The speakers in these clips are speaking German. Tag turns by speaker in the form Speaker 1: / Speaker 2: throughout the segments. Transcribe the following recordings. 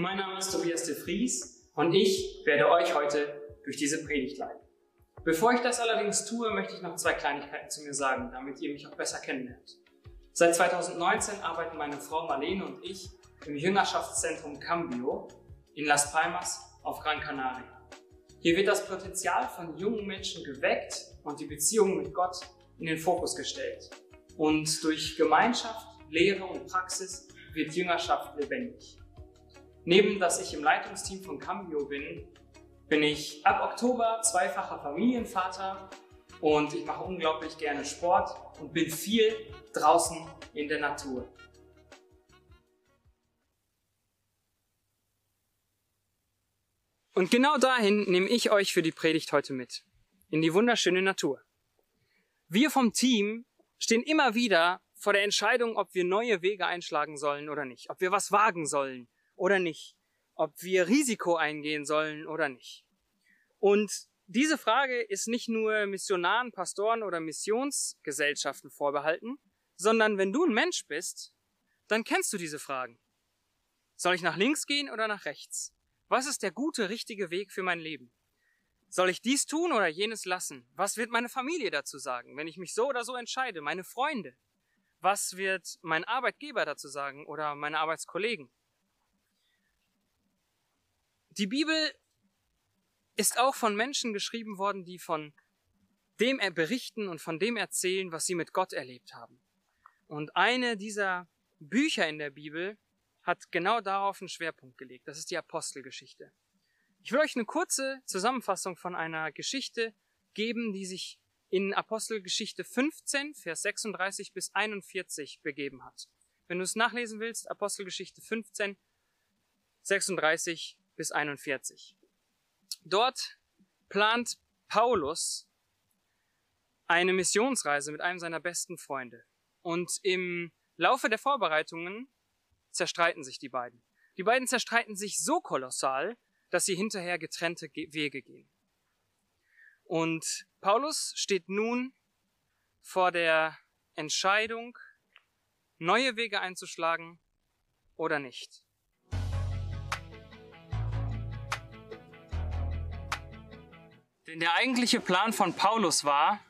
Speaker 1: Mein Name ist Tobias de Vries und ich werde euch heute durch diese Predigt leiten. Bevor ich das allerdings tue, möchte ich noch zwei Kleinigkeiten zu mir sagen, damit ihr mich auch besser kennenlernt. Seit 2019 arbeiten meine Frau Marlene und ich im Jüngerschaftszentrum Cambio in Las Palmas auf Gran Canaria. Hier wird das Potenzial von jungen Menschen geweckt und die Beziehung mit Gott in den Fokus gestellt. Und durch Gemeinschaft, Lehre und Praxis wird Jüngerschaft lebendig. Neben dass ich im Leitungsteam von Cambio bin, bin ich ab Oktober zweifacher Familienvater und ich mache unglaublich gerne Sport und bin viel draußen in der Natur. Und genau dahin nehme ich euch für die Predigt heute mit. In die wunderschöne Natur. Wir vom Team stehen immer wieder vor der Entscheidung, ob wir neue Wege einschlagen sollen oder nicht, ob wir was wagen sollen oder nicht, ob wir Risiko eingehen sollen oder nicht. Und diese Frage ist nicht nur Missionaren, Pastoren oder Missionsgesellschaften vorbehalten, sondern wenn du ein Mensch bist, dann kennst du diese Fragen. Soll ich nach links gehen oder nach rechts? Was ist der gute, richtige Weg für mein Leben? Soll ich dies tun oder jenes lassen? Was wird meine Familie dazu sagen, wenn ich mich so oder so entscheide? Meine Freunde? Was wird mein Arbeitgeber dazu sagen oder meine Arbeitskollegen? Die Bibel ist auch von Menschen geschrieben worden, die von dem berichten und von dem erzählen, was sie mit Gott erlebt haben. Und eine dieser Bücher in der Bibel hat genau darauf einen Schwerpunkt gelegt. Das ist die Apostelgeschichte. Ich will euch eine kurze Zusammenfassung von einer Geschichte geben, die sich in Apostelgeschichte 15, Vers 36 bis 41 begeben hat. Wenn du es nachlesen willst, Apostelgeschichte 15, 36 bis 41. Dort plant Paulus eine Missionsreise mit einem seiner besten Freunde. Und im Laufe der Vorbereitungen zerstreiten sich die beiden. Die beiden zerstreiten sich so kolossal, dass sie hinterher getrennte Wege gehen. Und Paulus steht nun vor der Entscheidung, neue Wege einzuschlagen oder nicht. Denn der eigentliche Plan von Paulus war,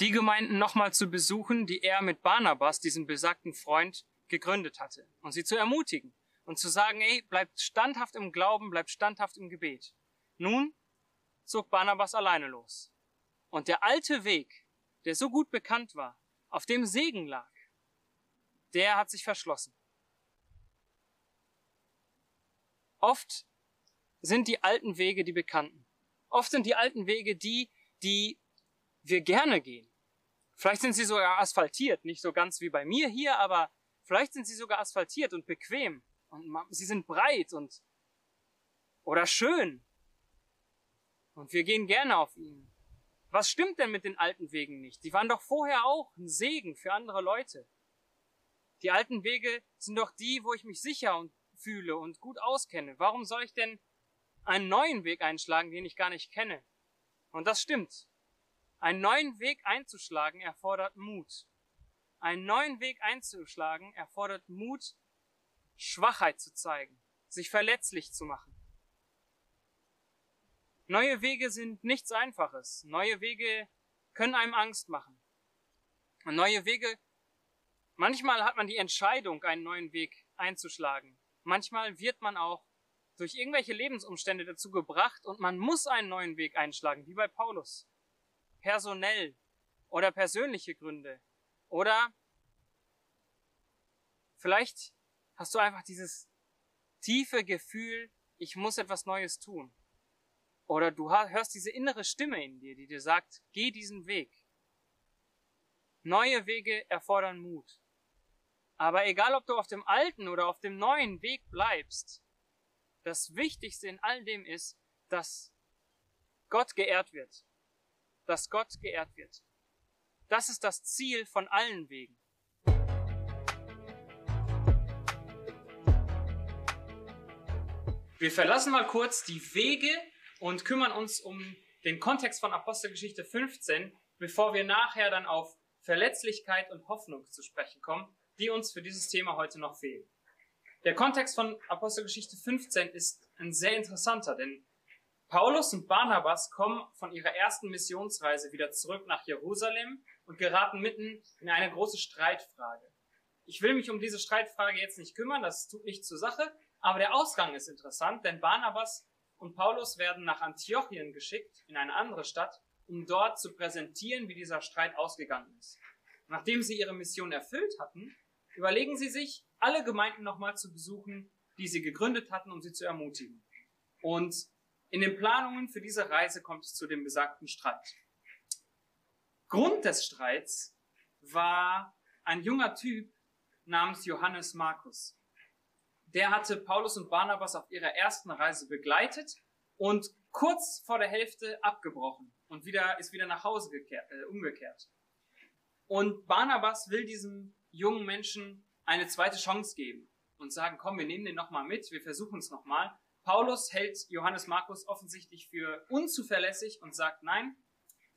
Speaker 1: die Gemeinden nochmal zu besuchen, die er mit Barnabas, diesem besagten Freund, gegründet hatte. Und sie zu ermutigen und zu sagen, ey, bleibt standhaft im Glauben, bleibt standhaft im Gebet. Nun zog Barnabas alleine los. Und der alte Weg, der so gut bekannt war, auf dem Segen lag, der hat sich verschlossen. Oft sind die alten Wege die bekannten. Oft sind die alten Wege die, die wir gerne gehen. Vielleicht sind sie sogar asphaltiert, nicht so ganz wie bei mir hier, aber vielleicht sind sie sogar asphaltiert und bequem und sie sind breit und oder schön. Und wir gehen gerne auf ihnen. Was stimmt denn mit den alten Wegen nicht? Die waren doch vorher auch ein Segen für andere Leute. Die alten Wege sind doch die, wo ich mich sicher und fühle und gut auskenne. Warum soll ich denn einen neuen Weg einschlagen, den ich gar nicht kenne? Und das stimmt. Einen neuen Weg einzuschlagen erfordert Mut. Einen neuen Weg einzuschlagen erfordert Mut, Schwachheit zu zeigen, sich verletzlich zu machen. Neue Wege sind nichts Einfaches. Neue Wege können einem Angst machen. Und neue Wege, manchmal hat man die Entscheidung, einen neuen Weg einzuschlagen. Manchmal wird man auch durch irgendwelche Lebensumstände dazu gebracht und man muss einen neuen Weg einschlagen, wie bei Paulus. Personell oder persönliche Gründe. Oder vielleicht hast du einfach dieses tiefe Gefühl, ich muss etwas Neues tun. Oder du hörst diese innere Stimme in dir, die dir sagt, geh diesen Weg. Neue Wege erfordern Mut. Aber egal, ob du auf dem alten oder auf dem neuen Weg bleibst, das Wichtigste in all dem ist, dass Gott geehrt wird. Dass Gott geehrt wird. Das ist das Ziel von allen Wegen. Wir verlassen mal kurz die Wege und kümmern uns um den Kontext von Apostelgeschichte 15, bevor wir nachher dann auf Verletzlichkeit und Hoffnung zu sprechen kommen, die uns für dieses Thema heute noch fehlen. Der Kontext von Apostelgeschichte 15 ist ein sehr interessanter, denn Paulus und Barnabas kommen von ihrer ersten Missionsreise wieder zurück nach Jerusalem und geraten mitten in eine große Streitfrage. Ich will mich um diese Streitfrage jetzt nicht kümmern, das tut nichts zur Sache, aber der Ausgang ist interessant, denn Barnabas und Paulus werden nach Antiochien geschickt, in eine andere Stadt, um dort zu präsentieren, wie dieser Streit ausgegangen ist. Nachdem sie ihre Mission erfüllt hatten, überlegen sie sich, alle Gemeinden nochmal zu besuchen, die sie gegründet hatten, um sie zu ermutigen. Und in den Planungen für diese Reise kommt es zu dem besagten Streit. Grund des Streits war ein junger Typ namens Johannes Markus. Der hatte Paulus und Barnabas auf ihrer ersten Reise begleitet und kurz vor der Hälfte abgebrochen und wieder, ist wieder nach Hause gekehrt, äh, umgekehrt. Und Barnabas will diesem jungen Menschen eine zweite Chance geben und sagen, komm, wir nehmen den nochmal mit, wir versuchen es nochmal. Paulus hält Johannes Markus offensichtlich für unzuverlässig und sagt, nein,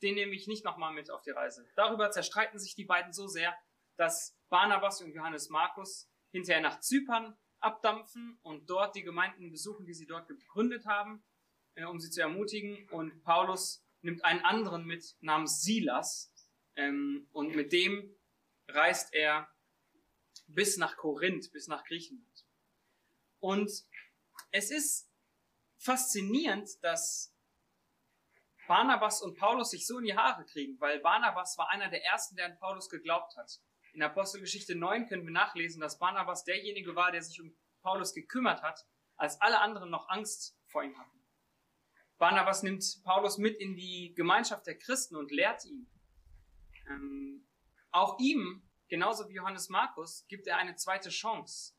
Speaker 1: den nehme ich nicht nochmal mit auf die Reise. Darüber zerstreiten sich die beiden so sehr, dass Barnabas und Johannes Markus hinterher nach Zypern abdampfen und dort die Gemeinden besuchen, die sie dort gegründet haben, äh, um sie zu ermutigen. Und Paulus nimmt einen anderen mit namens Silas ähm, und mit dem reist er bis nach Korinth, bis nach Griechenland. Und es ist faszinierend, dass Barnabas und Paulus sich so in die Haare kriegen, weil Barnabas war einer der ersten, der an Paulus geglaubt hat. In Apostelgeschichte 9 können wir nachlesen, dass Barnabas derjenige war, der sich um Paulus gekümmert hat, als alle anderen noch Angst vor ihm hatten. Barnabas nimmt Paulus mit in die Gemeinschaft der Christen und lehrt ihn. Ähm, auch ihm Genauso wie Johannes Markus gibt er eine zweite Chance.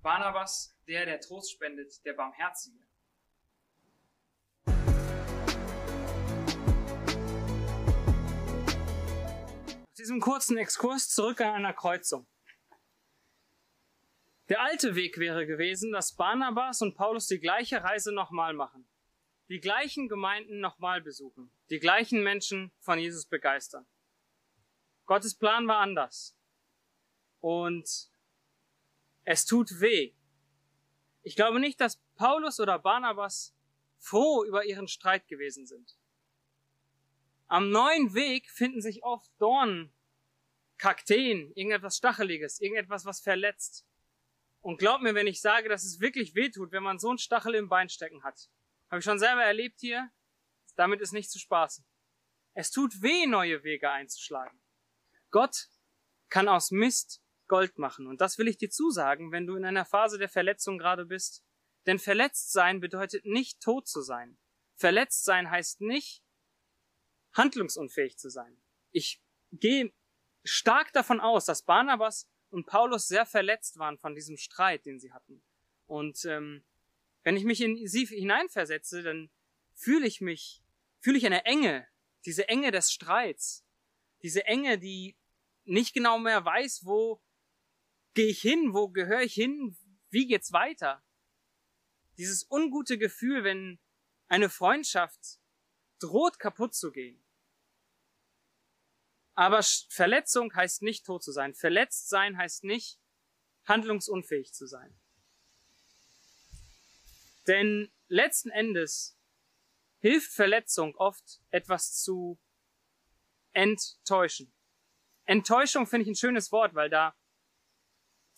Speaker 1: Barnabas, der, der Trost spendet, der Barmherzige. Nach diesem kurzen Exkurs zurück an einer Kreuzung. Der alte Weg wäre gewesen, dass Barnabas und Paulus die gleiche Reise nochmal machen, die gleichen Gemeinden nochmal besuchen, die gleichen Menschen von Jesus begeistern. Gottes Plan war anders. Und es tut weh. Ich glaube nicht, dass Paulus oder Barnabas froh über ihren Streit gewesen sind. Am neuen Weg finden sich oft Dornen, Kakteen, irgendetwas Stacheliges, irgendetwas, was verletzt. Und glaub mir, wenn ich sage, dass es wirklich weh tut, wenn man so einen Stachel im Bein stecken hat. Habe ich schon selber erlebt hier. Damit ist nicht zu spaßen. Es tut weh, neue Wege einzuschlagen. Gott kann aus Mist Gold machen. Und das will ich dir zusagen, wenn du in einer Phase der Verletzung gerade bist. Denn verletzt sein bedeutet nicht tot zu sein. Verletzt sein heißt nicht handlungsunfähig zu sein. Ich gehe stark davon aus, dass Barnabas und Paulus sehr verletzt waren von diesem Streit, den sie hatten. Und ähm, wenn ich mich in sie hineinversetze, dann fühle ich mich, fühle ich eine Enge, diese Enge des Streits, diese Enge, die nicht genau mehr weiß, wo gehe ich hin, wo gehöre ich hin, wie geht's weiter. Dieses ungute Gefühl, wenn eine Freundschaft droht kaputt zu gehen. Aber Verletzung heißt nicht tot zu sein. Verletzt sein heißt nicht handlungsunfähig zu sein. Denn letzten Endes hilft Verletzung oft etwas zu enttäuschen. Enttäuschung finde ich ein schönes Wort, weil da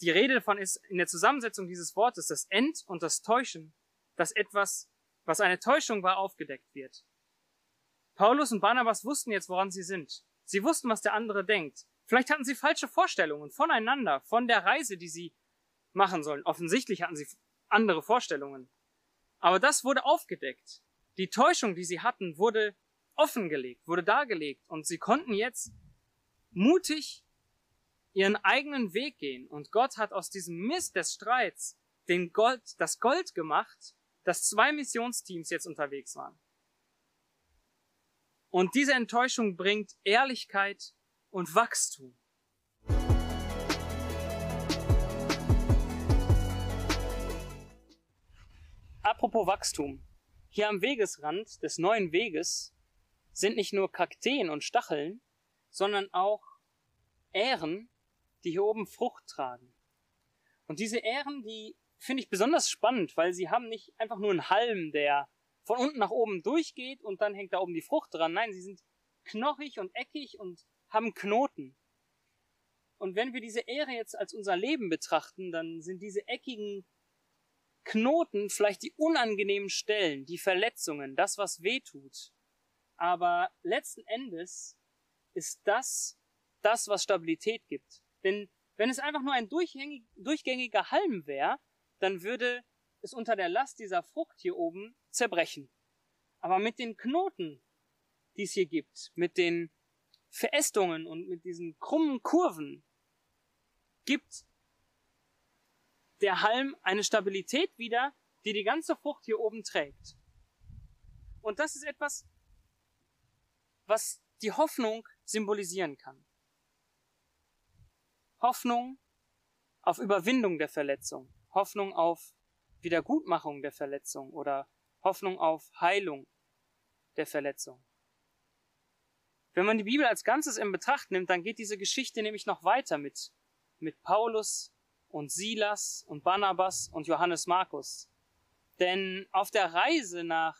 Speaker 1: die Rede davon ist, in der Zusammensetzung dieses Wortes, das Ent und das Täuschen, dass etwas, was eine Täuschung war, aufgedeckt wird. Paulus und Barnabas wussten jetzt, woran sie sind. Sie wussten, was der andere denkt. Vielleicht hatten sie falsche Vorstellungen voneinander, von der Reise, die sie machen sollen. Offensichtlich hatten sie andere Vorstellungen. Aber das wurde aufgedeckt. Die Täuschung, die sie hatten, wurde offengelegt, wurde dargelegt und sie konnten jetzt mutig ihren eigenen Weg gehen. Und Gott hat aus diesem Mist des Streits den Gold, das Gold gemacht, dass zwei Missionsteams jetzt unterwegs waren. Und diese Enttäuschung bringt Ehrlichkeit und Wachstum. Apropos Wachstum. Hier am Wegesrand des neuen Weges sind nicht nur Kakteen und Stacheln, sondern auch Ähren, die hier oben Frucht tragen. Und diese Ähren, die finde ich besonders spannend, weil sie haben nicht einfach nur einen Halm, der von unten nach oben durchgeht und dann hängt da oben die Frucht dran. Nein, sie sind knochig und eckig und haben Knoten. Und wenn wir diese Ähre jetzt als unser Leben betrachten, dann sind diese eckigen Knoten vielleicht die unangenehmen Stellen, die Verletzungen, das, was weh tut. Aber letzten Endes ist das das, was Stabilität gibt. Denn wenn es einfach nur ein durchgängiger Halm wäre, dann würde es unter der Last dieser Frucht hier oben zerbrechen. Aber mit den Knoten, die es hier gibt, mit den Verästungen und mit diesen krummen Kurven, gibt der Halm eine Stabilität wieder, die die ganze Frucht hier oben trägt. Und das ist etwas, was die Hoffnung symbolisieren kann. Hoffnung auf Überwindung der Verletzung, Hoffnung auf Wiedergutmachung der Verletzung oder Hoffnung auf Heilung der Verletzung. Wenn man die Bibel als Ganzes in Betracht nimmt, dann geht diese Geschichte nämlich noch weiter mit, mit Paulus und Silas und Barnabas und Johannes Markus. Denn auf der Reise nach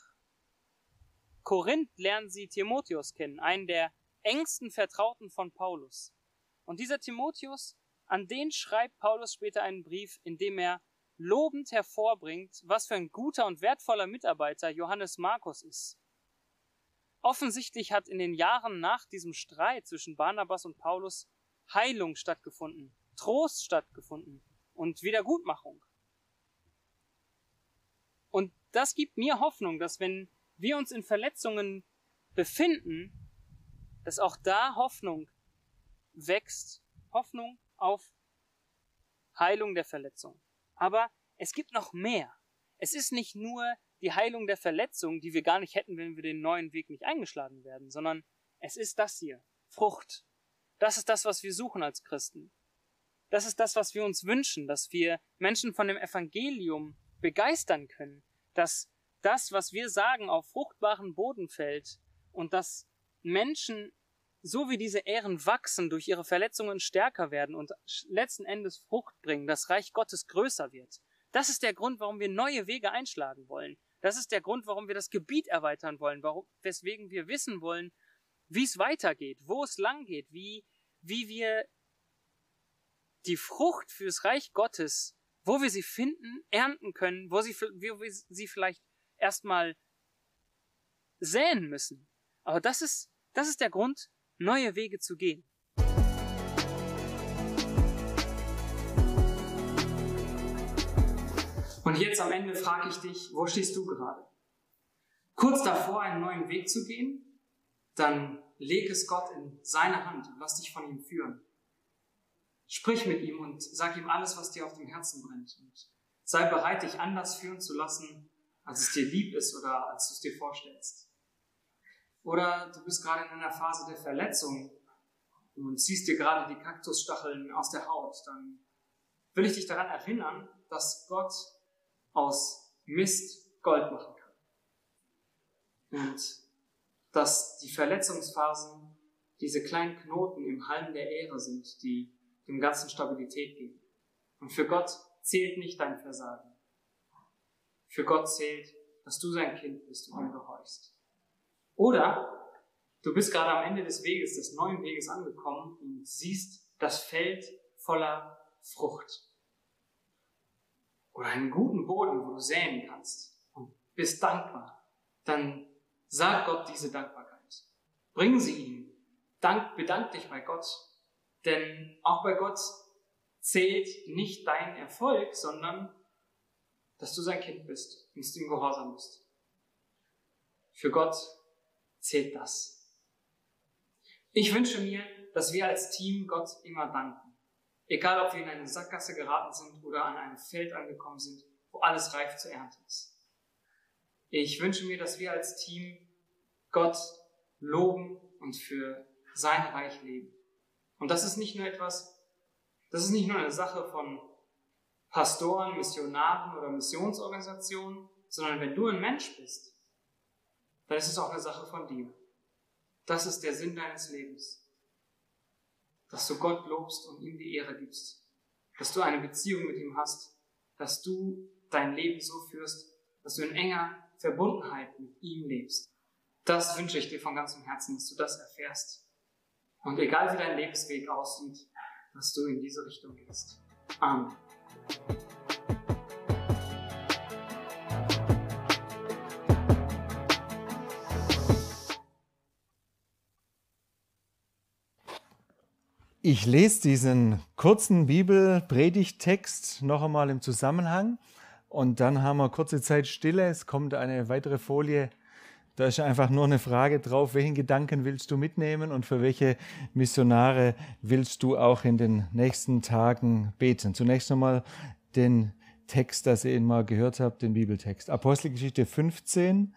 Speaker 1: Korinth lernen sie Timotheus kennen, einen der engsten Vertrauten von Paulus. Und dieser Timotheus, an den schreibt Paulus später einen Brief, in dem er lobend hervorbringt, was für ein guter und wertvoller Mitarbeiter Johannes Markus ist. Offensichtlich hat in den Jahren nach diesem Streit zwischen Barnabas und Paulus Heilung stattgefunden, Trost stattgefunden und Wiedergutmachung. Und das gibt mir Hoffnung, dass wenn wir uns in Verletzungen befinden, dass auch da Hoffnung wächst, Hoffnung auf Heilung der Verletzung. Aber es gibt noch mehr. Es ist nicht nur die Heilung der Verletzung, die wir gar nicht hätten, wenn wir den neuen Weg nicht eingeschlagen werden, sondern es ist das hier, Frucht. Das ist das, was wir suchen als Christen. Das ist das, was wir uns wünschen, dass wir Menschen von dem Evangelium begeistern können, dass das, was wir sagen, auf fruchtbaren Boden fällt und dass Menschen, so wie diese Ehren wachsen, durch ihre Verletzungen stärker werden und letzten Endes Frucht bringen, das Reich Gottes größer wird. Das ist der Grund, warum wir neue Wege einschlagen wollen. Das ist der Grund, warum wir das Gebiet erweitern wollen, warum, weswegen wir wissen wollen, wie es weitergeht, wo es lang geht, wie, wie wir die Frucht fürs Reich Gottes, wo wir sie finden, ernten können, wo, sie, wo wir sie vielleicht erstmal säen müssen. Aber das ist, das ist der Grund, neue Wege zu gehen. Und jetzt am Ende frage ich dich, wo stehst du gerade? Kurz davor, einen neuen Weg zu gehen? Dann leg es Gott in seine Hand und lass dich von ihm führen. Sprich mit ihm und sag ihm alles, was dir auf dem Herzen brennt. Und sei bereit, dich anders führen zu lassen, als es dir lieb ist oder als du es dir vorstellst. Oder du bist gerade in einer Phase der Verletzung und ziehst dir gerade die Kaktusstacheln aus der Haut. Dann will ich dich daran erinnern, dass Gott aus Mist Gold machen kann. Und dass die Verletzungsphasen diese kleinen Knoten im Halm der Ehre sind, die dem Ganzen Stabilität geben. Und für Gott zählt nicht dein Versagen. Für Gott zählt, dass du sein Kind bist und ihm gehorchst. Oder du bist gerade am Ende des Weges, des neuen Weges angekommen und siehst das Feld voller Frucht oder einen guten Boden, wo du säen kannst und bist dankbar, dann sag Gott diese Dankbarkeit. Bring sie ihm. Dank, bedank dich bei Gott. Denn auch bei Gott zählt nicht dein Erfolg, sondern dass du sein Kind bist und ihm gehorsam bist. Für Gott zählt das. Ich wünsche mir, dass wir als Team Gott immer danken. Egal, ob wir in eine Sackgasse geraten sind oder an einem Feld angekommen sind, wo alles reif zur Ernte ist. Ich wünsche mir, dass wir als Team Gott loben und für sein Reich leben. Und das ist nicht nur etwas, das ist nicht nur eine Sache von Pastoren, Missionaren oder Missionsorganisationen, sondern wenn du ein Mensch bist, dann ist es auch eine Sache von dir. Das ist der Sinn deines Lebens dass du Gott lobst und ihm die Ehre gibst. dass du eine Beziehung mit ihm hast, dass du dein Leben so führst, dass du in enger Verbundenheit mit ihm lebst. Das wünsche ich dir von ganzem Herzen, dass du das erfährst. Und egal wie dein Lebensweg aussieht, dass du in diese Richtung gehst. Amen.
Speaker 2: Ich lese diesen kurzen Bibel-Predigtext noch einmal im Zusammenhang und dann haben wir kurze Zeit Stille. Es kommt eine weitere Folie. Da ist einfach nur eine Frage drauf, welchen Gedanken willst du mitnehmen und für welche Missionare willst du auch in den nächsten Tagen beten. Zunächst einmal den Text, das ihr ihn mal gehört habt, den Bibeltext. Apostelgeschichte 15,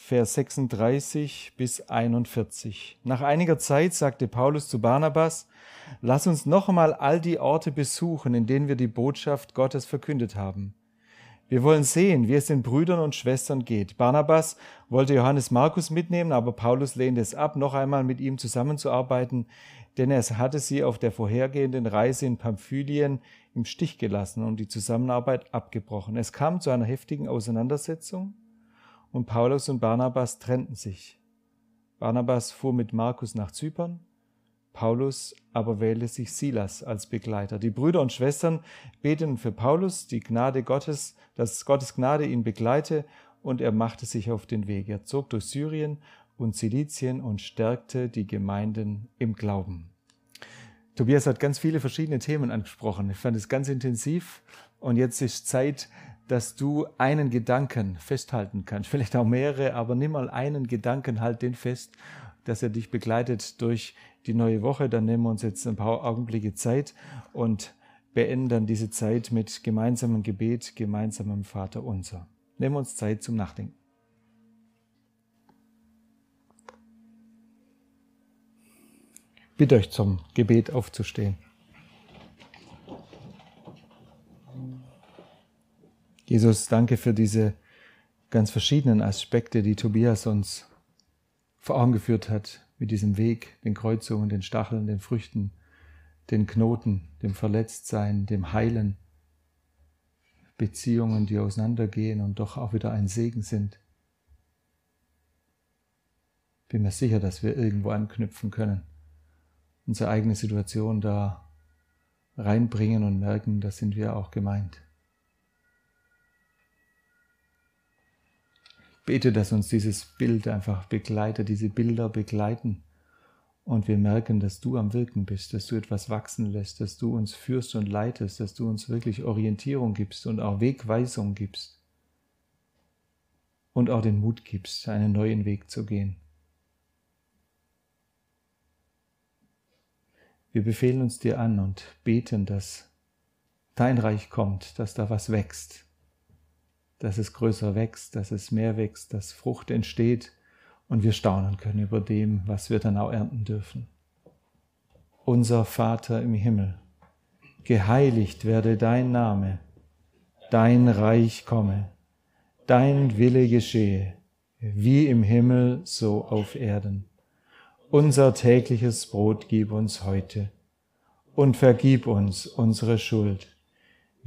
Speaker 2: Vers 36 bis 41. Nach einiger Zeit sagte Paulus zu Barnabas, Lass uns noch einmal all die Orte besuchen, in denen wir die Botschaft Gottes verkündet haben. Wir wollen sehen, wie es den Brüdern und Schwestern geht. Barnabas wollte Johannes Markus mitnehmen, aber Paulus lehnte es ab, noch einmal mit ihm zusammenzuarbeiten, denn er hatte sie auf der vorhergehenden Reise in Pamphylien im Stich gelassen und die Zusammenarbeit abgebrochen. Es kam zu einer heftigen Auseinandersetzung und Paulus und Barnabas trennten sich. Barnabas fuhr mit Markus nach Zypern, Paulus aber wählte sich Silas als Begleiter. Die Brüder und Schwestern beteten für Paulus, die Gnade Gottes, dass Gottes Gnade ihn begleite, und er machte sich auf den Weg. Er zog durch Syrien und Silizien und stärkte die Gemeinden im Glauben. Tobias hat ganz viele verschiedene Themen angesprochen. Ich fand es ganz intensiv und jetzt ist Zeit, dass du einen Gedanken festhalten kannst. Vielleicht auch mehrere, aber nimm mal einen Gedanken, halt den fest, dass er dich begleitet durch die neue Woche. Dann nehmen wir uns jetzt ein paar Augenblicke Zeit und beenden diese Zeit mit gemeinsamem Gebet, gemeinsamem Vater unser. Nehmen wir uns Zeit zum Nachdenken. Bitte euch zum Gebet aufzustehen. Jesus, danke für diese ganz verschiedenen Aspekte, die Tobias uns vor Augen geführt hat, mit diesem Weg, den Kreuzungen, den Stacheln, den Früchten, den Knoten, dem Verletztsein, dem Heilen, Beziehungen, die auseinandergehen und doch auch wieder ein Segen sind. Bin mir sicher, dass wir irgendwo anknüpfen können, unsere eigene Situation da reinbringen und merken, da sind wir auch gemeint. Bete, dass uns dieses Bild einfach begleitet, diese Bilder begleiten. Und wir merken, dass du am Wirken bist, dass du etwas wachsen lässt, dass du uns führst und leitest, dass du uns wirklich Orientierung gibst und auch Wegweisung gibst. Und auch den Mut gibst, einen neuen Weg zu gehen. Wir befehlen uns dir an und beten, dass dein Reich kommt, dass da was wächst, dass es größer wächst, dass es mehr wächst, dass Frucht entsteht und wir staunen können über dem, was wir dann auch ernten dürfen. Unser Vater im Himmel, geheiligt werde dein Name, dein Reich komme, dein Wille geschehe, wie im Himmel so auf Erden. Unser tägliches Brot gib uns heute und vergib uns unsere Schuld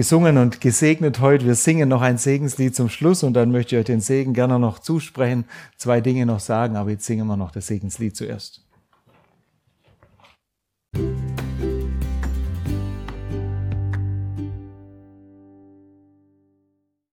Speaker 2: gesungen und gesegnet heute. Wir singen noch ein Segenslied zum Schluss und dann möchte ich euch den Segen gerne noch zusprechen, zwei Dinge noch sagen, aber jetzt singen wir noch das Segenslied zuerst.